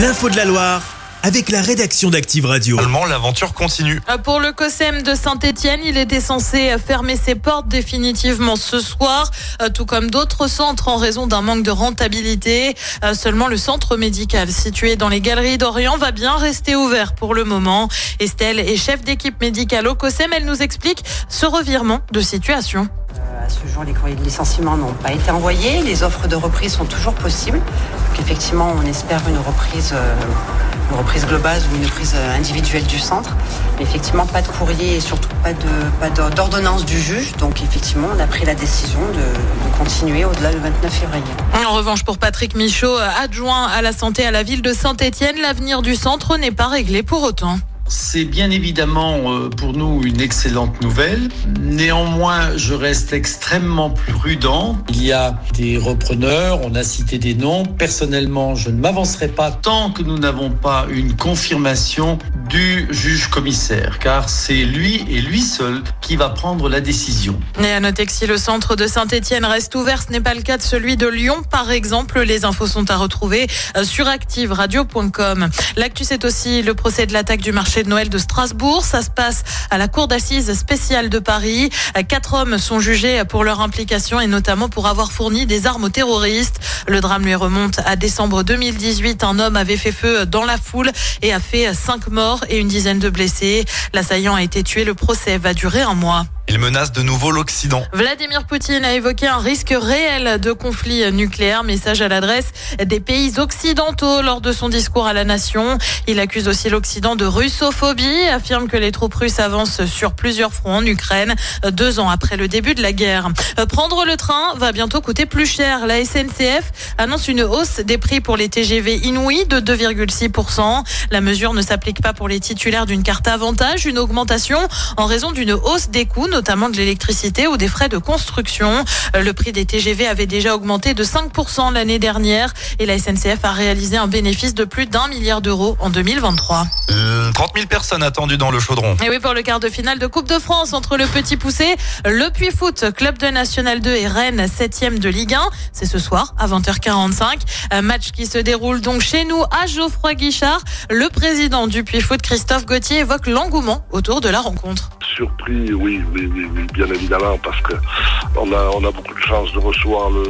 L'info de la Loire avec la rédaction d'Active Radio. Finalement, l'aventure continue. Euh, Pour le COSEM de Saint-Etienne, il était censé fermer ses portes définitivement ce soir, euh, tout comme d'autres centres en raison d'un manque de rentabilité. Euh, Seulement le centre médical situé dans les galeries d'Orient va bien rester ouvert pour le moment. Estelle est chef d'équipe médicale au COSEM. Elle nous explique ce revirement de situation. Ce jour, les courriers de licenciement n'ont pas été envoyés. Les offres de reprise sont toujours possibles. Effectivement, on espère une reprise, euh, une reprise globale ou une reprise euh, individuelle du centre. Mais effectivement, pas de courrier et surtout pas d'ordonnance du juge. Donc effectivement, on a pris la décision de, de continuer au-delà du 29 février. En revanche, pour Patrick Michaud, adjoint à la santé à la ville de Saint-Etienne, l'avenir du centre n'est pas réglé pour autant. C'est bien évidemment euh, pour nous une excellente nouvelle. Néanmoins, je reste extrêmement prudent. Il y a des repreneurs, on a cité des noms. Personnellement, je ne m'avancerai pas tant que nous n'avons pas une confirmation du juge commissaire, car c'est lui et lui seul qui va prendre la décision. Et à noter le centre de Saint-Etienne reste ouvert, ce n'est pas le cas de celui de Lyon, par exemple. Les infos sont à retrouver euh, sur activeradio.com. L'actu, c'est aussi le procès de l'attaque du marché de Noël de Strasbourg. Ça se passe à la cour d'assises spéciale de Paris. Quatre hommes sont jugés pour leur implication et notamment pour avoir fourni des armes aux terroristes. Le drame lui remonte à décembre 2018. Un homme avait fait feu dans la foule et a fait cinq morts et une dizaine de blessés. L'assaillant a été tué. Le procès va durer un mois. Il menace de nouveau l'Occident. Vladimir Poutine a évoqué un risque réel de conflit nucléaire. Message à l'adresse des pays occidentaux lors de son discours à la nation. Il accuse aussi l'Occident de russophobie, affirme que les troupes russes avancent sur plusieurs fronts en Ukraine, deux ans après le début de la guerre. Prendre le train va bientôt coûter plus cher. La SNCF annonce une hausse des prix pour les TGV inouïs de 2,6%. La mesure ne s'applique pas pour les titulaires d'une carte avantage, une augmentation en raison d'une hausse des coûts, notamment de l'électricité ou des frais de construction. Euh, Le prix des TGV avait déjà augmenté de 5% l'année dernière et la SNCF a réalisé un bénéfice de plus d'un milliard d'euros en 2023. Euh, 30 000 personnes attendues dans le chaudron. Et oui, pour le quart de finale de Coupe de France entre le Petit Poussé, le Puy Foot, club de National 2 et Rennes, 7e de Ligue 1. C'est ce soir à 20h45. Un match qui se déroule donc chez nous à Geoffroy Guichard. Le président du Puy Foot, Christophe Gauthier, évoque l'engouement autour de la rencontre. Surpris, oui, oui, oui, bien évidemment, parce que on a, beaucoup de chance de recevoir le,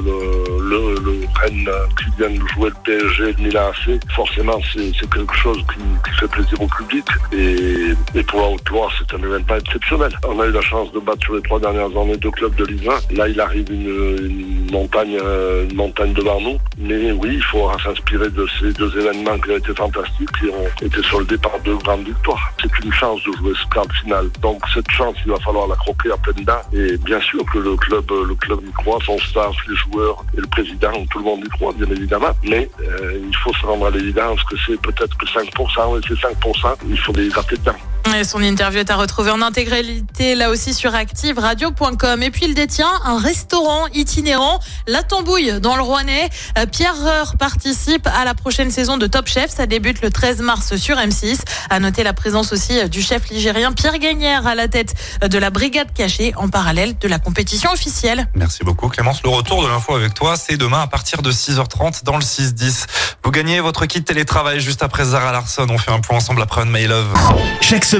le, Rennes qui vient de jouer le PSG, le Milan AC. Forcément, c'est quelque chose qui, fait plaisir au public. Et, pour la Haute-Loire, c'est un événement exceptionnel. On a eu la chance de battre sur les trois dernières années deux clubs de Ligue 1. Là, il arrive une, montagne, euh, une montagne devant nous. Mais oui, il faudra s'inspirer de ces deux événements qui ont été fantastiques et ont été soldés par deux grandes victoires. C'est une chance de jouer ce quart de finale. Donc cette chance, il va falloir la croquer à pleines dents. Et bien sûr que le club, le club y croit, son staff, les joueurs et le président, tout le monde y croit, bien évidemment. Mais euh, il faut se rendre à l'évidence que c'est peut-être que 5%, et ces 5%, il faut les gratter dedans. Et son interview est à retrouver en intégralité là aussi sur activeradio.com. Et puis il détient un restaurant itinérant, La Tambouille, dans le Rouennais. Euh, Pierre Reur participe à la prochaine saison de Top Chef. Ça débute le 13 mars sur M6. À noter la présence aussi du chef ligérien Pierre Gagnère à la tête de la brigade cachée en parallèle de la compétition officielle. Merci beaucoup Clémence. Le retour de l'info avec toi, c'est demain à partir de 6h30 dans le 6-10. Vous gagnez votre kit télétravail juste après Zara Larson. On fait un point ensemble après un My Love. Chaque semaine,